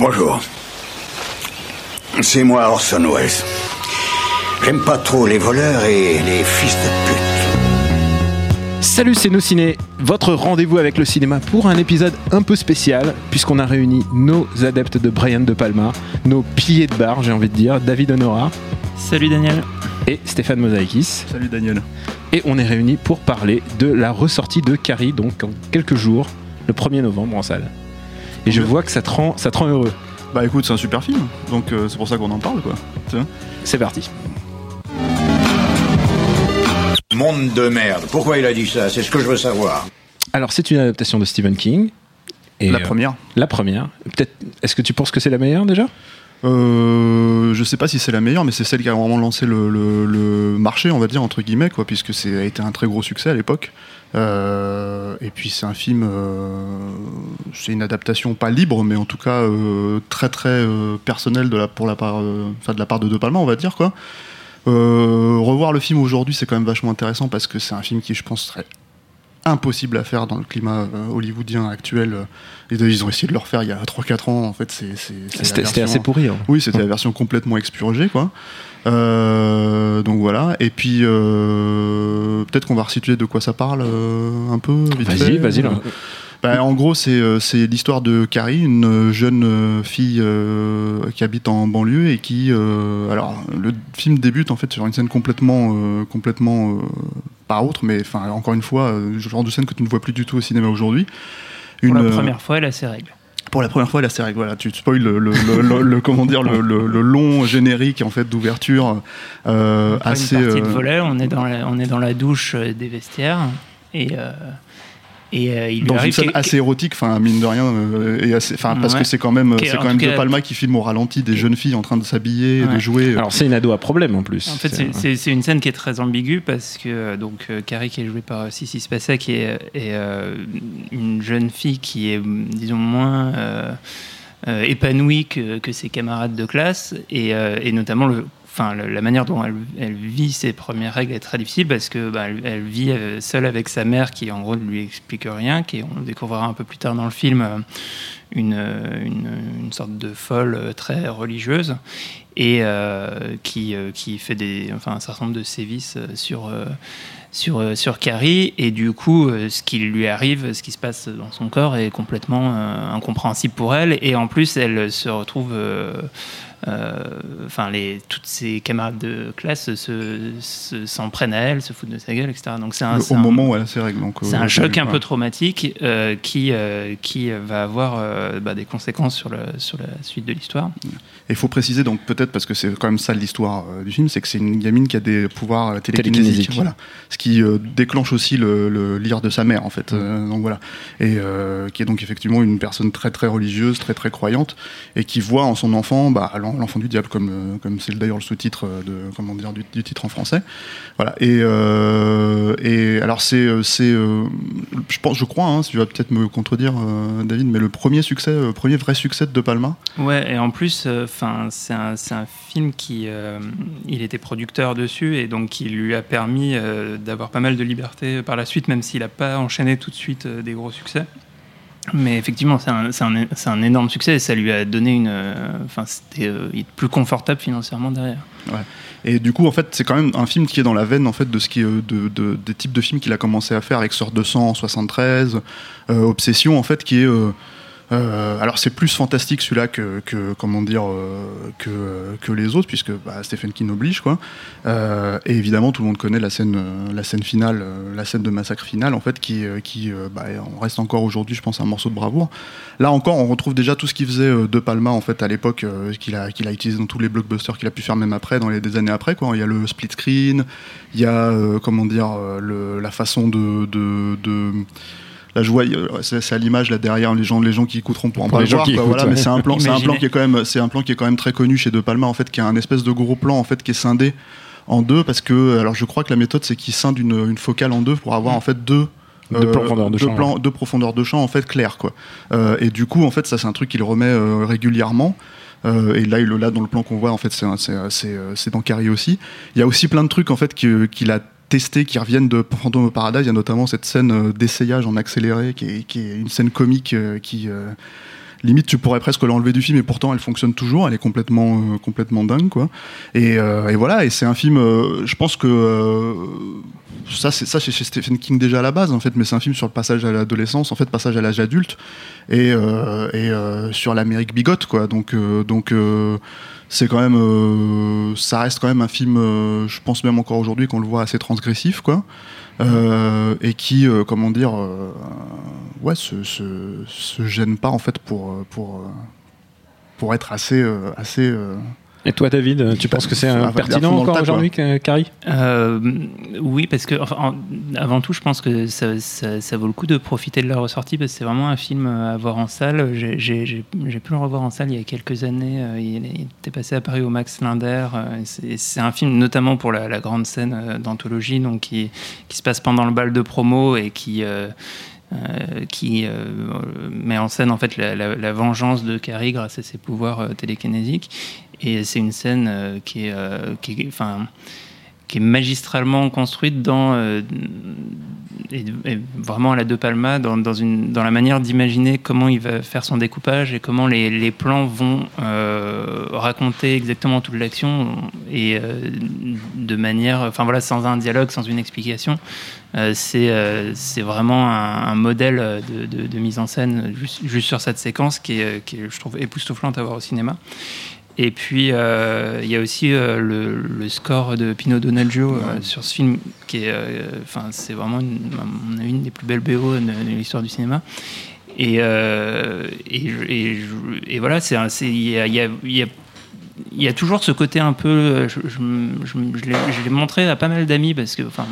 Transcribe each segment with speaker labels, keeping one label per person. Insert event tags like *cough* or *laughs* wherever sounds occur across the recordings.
Speaker 1: Bonjour. C'est moi Orson Welles. J'aime pas trop les voleurs et les fils de pute.
Speaker 2: Salut, c'est Nos Ciné, votre rendez-vous avec le cinéma pour un épisode un peu spécial, puisqu'on a réuni nos adeptes de Brian De Palma, nos piliers de bar, j'ai envie de dire, David Honora
Speaker 3: Salut Daniel.
Speaker 2: et Stéphane Mosaïkis.
Speaker 4: Salut Daniel.
Speaker 2: Et on est réunis pour parler de la ressortie de Carrie, donc en quelques jours, le 1er novembre en salle. Et je vois que ça te rend, ça te rend heureux.
Speaker 4: Bah écoute, c'est un super film, donc euh, c'est pour ça qu'on en parle quoi.
Speaker 2: C'est parti.
Speaker 1: Monde de merde. Pourquoi il a dit ça? C'est ce que je veux savoir.
Speaker 2: Alors, c'est une adaptation de Stephen King. Et,
Speaker 4: La
Speaker 2: euh,
Speaker 4: première.
Speaker 2: la première. Peut-être. Est-ce que tu penses que c'est la meilleure déjà?
Speaker 4: Euh, je sais pas si c'est la meilleure, mais c'est celle qui a vraiment lancé le, marché, on va dire entre guillemets, puisque c'est a été un très gros succès à l'époque. Euh, et puis c'est un film, euh, c'est une adaptation pas libre, mais en tout cas euh, très très personnelle de la pour la part, de la part de De Palma, on va dire revoir le film aujourd'hui, c'est quand même vachement intéressant parce que c'est un film qui, je pense, serait impossible à faire dans le climat euh, hollywoodien actuel. Et de- ils ont essayé de le refaire il y a 3-4 ans. En fait, c'est c'est- c'est la
Speaker 2: C'était assez pourri. hein.
Speaker 4: oui, c'était la version complètement expurgée, quoi. Euh, donc voilà. Et puis euh, peut-être qu'on va resituer de quoi ça parle euh, un peu.
Speaker 2: Vas-y, vas-y.
Speaker 4: Bah, en gros, c'est euh, c'est l'histoire de Carrie, une euh, jeune euh, fille qui habite en banlieue et qui. alors, le film débute en fait sur une scène complètement, complètement pas autre, mais enfin encore une fois, le genre de scène que tu ne vois plus du tout au cinéma aujourd'hui.
Speaker 3: Pour la première fois, elle a ses règles.
Speaker 4: pour la première fois, là, c'est vrai que voilà, tu spoil le, le, le- le- le- comment dire, le, long générique en fait d'ouverture euh, assez.
Speaker 3: une partie de
Speaker 4: euh,
Speaker 3: volet, on est dans la, on est dans la douche des vestiaires et euh, et euh, il lui
Speaker 4: dans une scène assez érotique, enfin mine de rien, euh, et assez, enfin parce
Speaker 3: Ouais.
Speaker 4: que c'est quand même, c'est quand même De Palma qui filme au ralenti des jeunes filles en train de s'habiller, et de
Speaker 3: Ouais.
Speaker 4: jouer.
Speaker 2: Alors, c'est une ado à problème en plus.
Speaker 3: En fait, c'est- une scène qui est très ambiguë parce que euh, donc Carrie qui est jouée par Sissy Spacek est, est, euh, une jeune fille qui est disons moins euh, euh, épanouie que, que ses camarades de classe et, euh, et notamment le Enfin, la manière dont elle, vit ses premières règles est très difficile parce que bah, elle, vit euh, seule avec sa mère qui en gros ne lui explique rien, qui on découvrira un peu plus tard dans le film, euh, une, euh, une, une sorte de folle euh, très religieuse et euh, qui, euh, qui fait des, enfin, un certain nombre de sévices euh, sur, euh, sur, euh, sur Carrie. Et du coup, euh, ce qui lui arrive, ce qui se passe dans son corps est complètement euh, incompréhensible pour elle. Et en plus, elle se retrouve. euh, euh, Enfin, les toutes ses camarades de classe se, se- s'en prennent à elle, se foutent de sa gueule, etc. Donc c'est un,
Speaker 4: au
Speaker 3: un-
Speaker 4: moment où elle donc,
Speaker 3: c'est
Speaker 4: euh,
Speaker 3: un choc un peu traumatique euh, qui, euh, qui va avoir euh, bah, des conséquences sur, le, sur la suite de l'histoire.
Speaker 4: Et il faut préciser donc peut-être parce que c'est quand même ça l'histoire euh, du film, c'est que c'est une gamine qui a des pouvoirs euh, télékinésiques, voilà, ce qui euh, déclenche aussi le, le lire de sa mère en fait. Euh, donc voilà, et euh, qui est donc effectivement une personne très très religieuse, très très croyante, et qui voit en son enfant bah, l'en- l'enfant du diable comme euh, comme c'est d'ailleurs le sous-titre euh, de comment dire du, du titre en français. Voilà. Et euh, et alors c'est euh, c'est euh, je pense je crois hein, si tu vas peut-être me contredire euh, David, mais le premier succès, le premier vrai succès de De Palma.
Speaker 3: Ouais, et en plus, euh, c'est un, film qui, euh, il était producteur dessus et donc qui lui a permis euh, d'avoir pas mal de liberté par la suite, même s'il n'a pas enchaîné tout de suite euh, des gros succès. Mais effectivement, c'est un, énorme succès et ça lui a donné une, euh, enfin, c'était euh, plus confortable financièrement derrière.
Speaker 4: Et du coup, en fait, c'est quand même un film qui est dans la veine en fait de ce qui est euh, de, de- des types de films qu'il a commencé à faire avec Sort de sang en 73, euh, Obsession en fait, qui est euh, Euh, alors c'est plus fantastique celui-là que, que, comment dire euh, que, que les autres puisque bah, Stephen King oblige quoi. Euh, et évidemment tout le monde connaît la scène la scène finale la scène de massacre finale en fait qui qui bah, on reste encore aujourd'hui je pense un morceau de bravoure. Là encore on retrouve déjà tout ce qu'il faisait de Palma en fait à l'époque qu'il a qu'il a utilisé dans tous les blockbusters qu'il a pu faire même après dans les des années après quoi. Il y a le split screen, il y a comment dire le, la façon de, de, de Là, je vois, c'est à l'image là derrière les gens, les gens qui écouteront pour en parler. Voilà, mais c'est un plan, c'est un plan qui est quand même, c'est un plan qui est quand même très connu chez De Palma en fait, qui a un espèce de gros plan en fait qui est scindé en deux parce que, alors je crois que la méthode c'est qu'il scinde une, une, focale en deux pour avoir en fait deux
Speaker 2: de euh, profondeur de, champ,
Speaker 4: plans, de profondeur de champ en fait clair quoi. Euh, et du coup en fait ça c'est un truc qu'il remet euh, régulièrement. Et là, là, dans le plan qu'on voit, en fait, c'est dans Carrie aussi. Il y a aussi plein de trucs en fait qu'il a testés qui reviennent de Phantom of Paradise. Il y a notamment cette scène euh, d'essayage en accéléré qui est, qui est, une scène comique euh, qui euh, limite tu pourrais presque l'enlever du film et pourtant elle fonctionne toujours. Elle est complètement complètement dingue quoi. Et, et voilà. Et c'est un film je pense que ça c'est ça chez Stephen King déjà à la base en fait mais c'est un film sur le passage à l'adolescence en fait passage à l'âge adulte et, et sur l'Amérique bigote quoi. Donc donc c'est quand même, euh, ça reste quand même un film, euh, je pense même encore aujourd'hui qu'on le voit assez transgressif, quoi, euh, et qui, comment dire, ouais, se, se, se, gêne pas en fait pour pour pour être assez assez
Speaker 2: et toi, David, tu penses que c'est pertinent encore aujourd'hui, Carrie
Speaker 3: euh, Oui, parce que avant tout, je pense que ça, ça, vaut le coup de profiter de la ressortie parce que c'est vraiment un film à voir en salle. J'ai pu le revoir en salle il y a quelques années. Euh, il, était passé à Paris au Max Linder. Euh, c'est un film notamment pour la, grande scène d'anthologie, donc qui, qui, se passe pendant le bal de promo et qui qui met en scène en fait la, la, vengeance de Carrie grâce à ses pouvoirs télékinésiques. Et c'est une scène euh, qui est, euh, qui enfin, qui est magistralement construite dans euh, vraiment à la De Palma dans, dans, une, dans la manière d'imaginer comment il va faire son découpage et comment les, les plans vont raconter exactement toute l'action et de manière enfin voilà sans un dialogue sans une explication. C'est c'est vraiment un, modèle de, mise en scène juste, juste, sur cette séquence qui est, qui est je trouve époustouflante à voir au cinéma et puis, euh, il y a aussi euh, le, score de Pino Donaggio euh, sur ce film, qui est, enfin, c'est vraiment une, une, des plus belles BO de, l'histoire du cinéma. Et, et, et, voilà, il y a, toujours ce côté un peu. Je, je, je l'ai montré à pas mal d'amis parce que, enfin,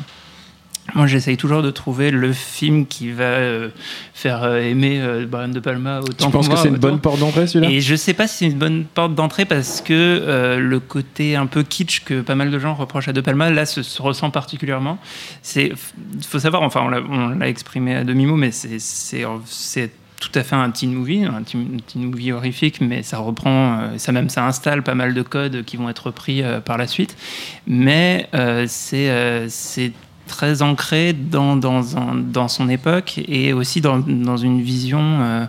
Speaker 3: moi, j'essaye toujours de trouver le film qui va euh, faire euh, aimer euh, Brian De Palma autant
Speaker 2: Tu penses que c'est une bonne porte d'entrée, celui-là?
Speaker 3: Et je sais pas si c'est une bonne porte d'entrée parce que le côté un peu kitsch que pas mal de gens reprochent à De Palma, là, se, ressent particulièrement. Il faut savoir, enfin, on l'a exprimé à demi-mot, mais c'est tout à fait un teen movie, un teen, movie horrifique, mais ça reprend, ça même ça installe pas mal de codes qui vont être repris par la suite. Mais c'est très ancré dans, dans, dans, son époque et aussi dans, dans une vision euh,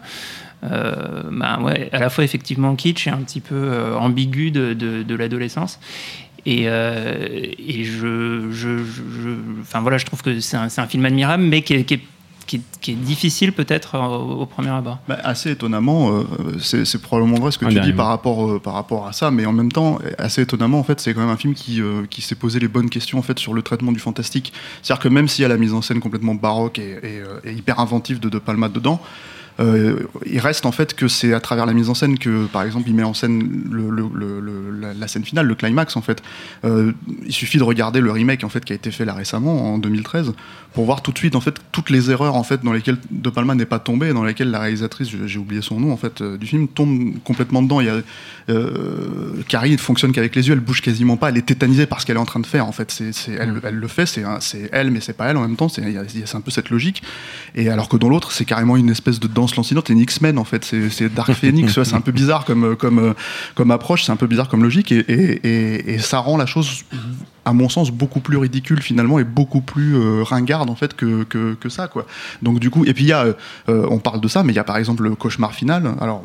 Speaker 3: euh, bah ouais, à la fois effectivement kitsch et un petit peu euh, ambigu de, de, l'adolescence. Et, et je, je, je, enfin voilà, je trouve que c'est un, un, film admirable, mais qui est qui est, difficile peut-être au, premier abord?
Speaker 4: Bah, assez étonnamment, euh, c'est probablement vrai ce que tu dis par rapport, euh, par rapport à ça, mais en même temps, assez étonnamment, en fait, c'est quand même un film qui, euh, qui s'est posé les bonnes questions en fait sur le traitement du fantastique. C'est-à-dire que même s'il y a la mise en scène complètement baroque et, et hyper inventive de De Palma dedans, euh, il reste en fait que c'est à travers la mise en scène que, par exemple, il met en scène la, scène finale, le climax en fait. Euh, il suffit de regarder le remake en fait qui a été fait là récemment en 2013 pour voir tout de suite en fait toutes les erreurs en fait dans lesquelles De Palma n'est pas tombé dans lesquelles la réalisatrice, j'ai oublié son nom en fait euh, du film, tombe complètement dedans. Il y a Carrie ne fonctionne qu'avec les yeux, elle bouge quasiment pas, elle est tétanisée par ce qu'elle est en train de faire en fait. C'est, elle, le fait, c'est, c'est elle mais c'est pas elle en même temps. C'est, c'est un peu cette logique. Et alors que dans l'autre, c'est carrément une espèce de danse lancinante et une X-Men en fait. C'est Dark *laughs* Phoenix, c'est un peu bizarre comme, comme, comme approche, c'est un peu bizarre comme logique et, et, et, ça rend la chose, à mon sens, beaucoup plus ridicule finalement et beaucoup plus euh, ringarde en fait que, que, que, ça quoi. Donc du coup, et puis il y a, euh, on parle de ça, mais il y a par exemple le cauchemar final. Alors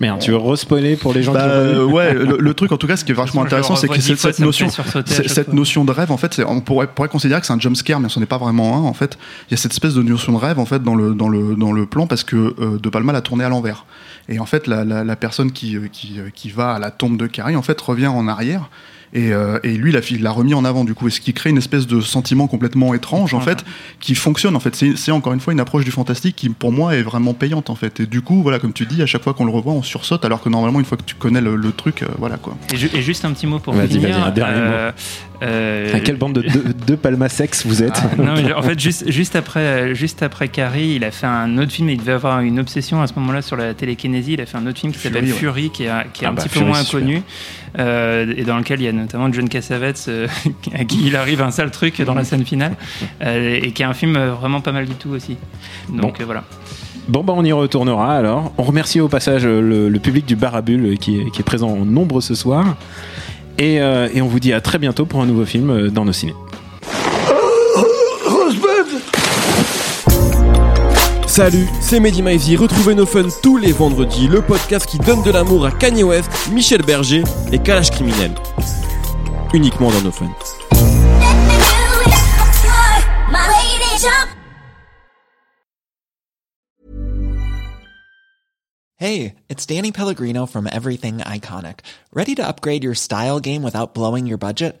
Speaker 2: Merde, tu veux respoiler pour les gens
Speaker 4: Bah,
Speaker 2: qui vu
Speaker 4: euh, ouais, *laughs* le, le truc en tout cas, ce qui est vachement intéressant, c'est que cette,
Speaker 3: fois,
Speaker 4: notion, cette notion de rêve, en fait, on pourrait, pourrait considérer que c'est un jump scare, mais ce n'est pas vraiment un. En fait, il y a cette espèce de notion de rêve en fait dans le dans le dans le plan parce que euh, De Palma l'a tourné à l'envers. Et en fait, la, la, la personne qui, euh, qui qui va à la tombe de Carrie en fait revient en arrière. Et, euh, et lui, il l'a- remis en avant du coup, et ce qui crée une espèce de sentiment complètement étrange en fait, qui fonctionne en fait. C'est encore une fois une approche du fantastique qui pour moi est vraiment payante en fait. Et du coup, voilà, comme tu dis, à chaque fois qu'on le revoit, on sursaute, alors que normalement, une fois que tu connais le, le truc, euh, voilà quoi.
Speaker 3: Et, ju- et juste un petit mot pour finir.
Speaker 2: vas-y, un dernier
Speaker 3: euh, euh,
Speaker 2: À quelle bande de deux, deux Palma sexe vous êtes
Speaker 3: Ah, non, mais en fait, juste, juste, après, juste après Carrie, il a fait un autre film. Il devait avoir une obsession à ce moment-là sur la télékinésie. Il a fait un autre film qui s'appelle
Speaker 4: Fury, ouais.
Speaker 3: Fury, qui est, qui est
Speaker 2: Ah
Speaker 3: un
Speaker 2: bah,
Speaker 3: petit
Speaker 2: Fury,
Speaker 3: peu moins
Speaker 2: c'est super.
Speaker 3: connu. Euh, et dans lequel il y a notamment John Cassavetes, euh, *laughs* à qui il arrive un sale truc dans la scène finale. euh, et qui est un film vraiment pas mal du tout aussi. Donc euh, voilà.
Speaker 2: Bon bah on y retournera alors. On remercie au passage le, le public du bar à bulles euh, qui est, qui est présent en nombre ce soir. Et, et on vous dit à très bientôt pour un nouveau film dans nos ciné.
Speaker 5: Salut, c'est Mehdi Maizy. Retrouvez nos fun tous les vendredis, le podcast qui donne de l'amour à Kanye West, Michel Berger et Kalash Criminel. Uniquement dans nos fun.
Speaker 6: Hey, it's Danny Pellegrino from Everything Iconic. Ready to upgrade your style game without blowing your budget?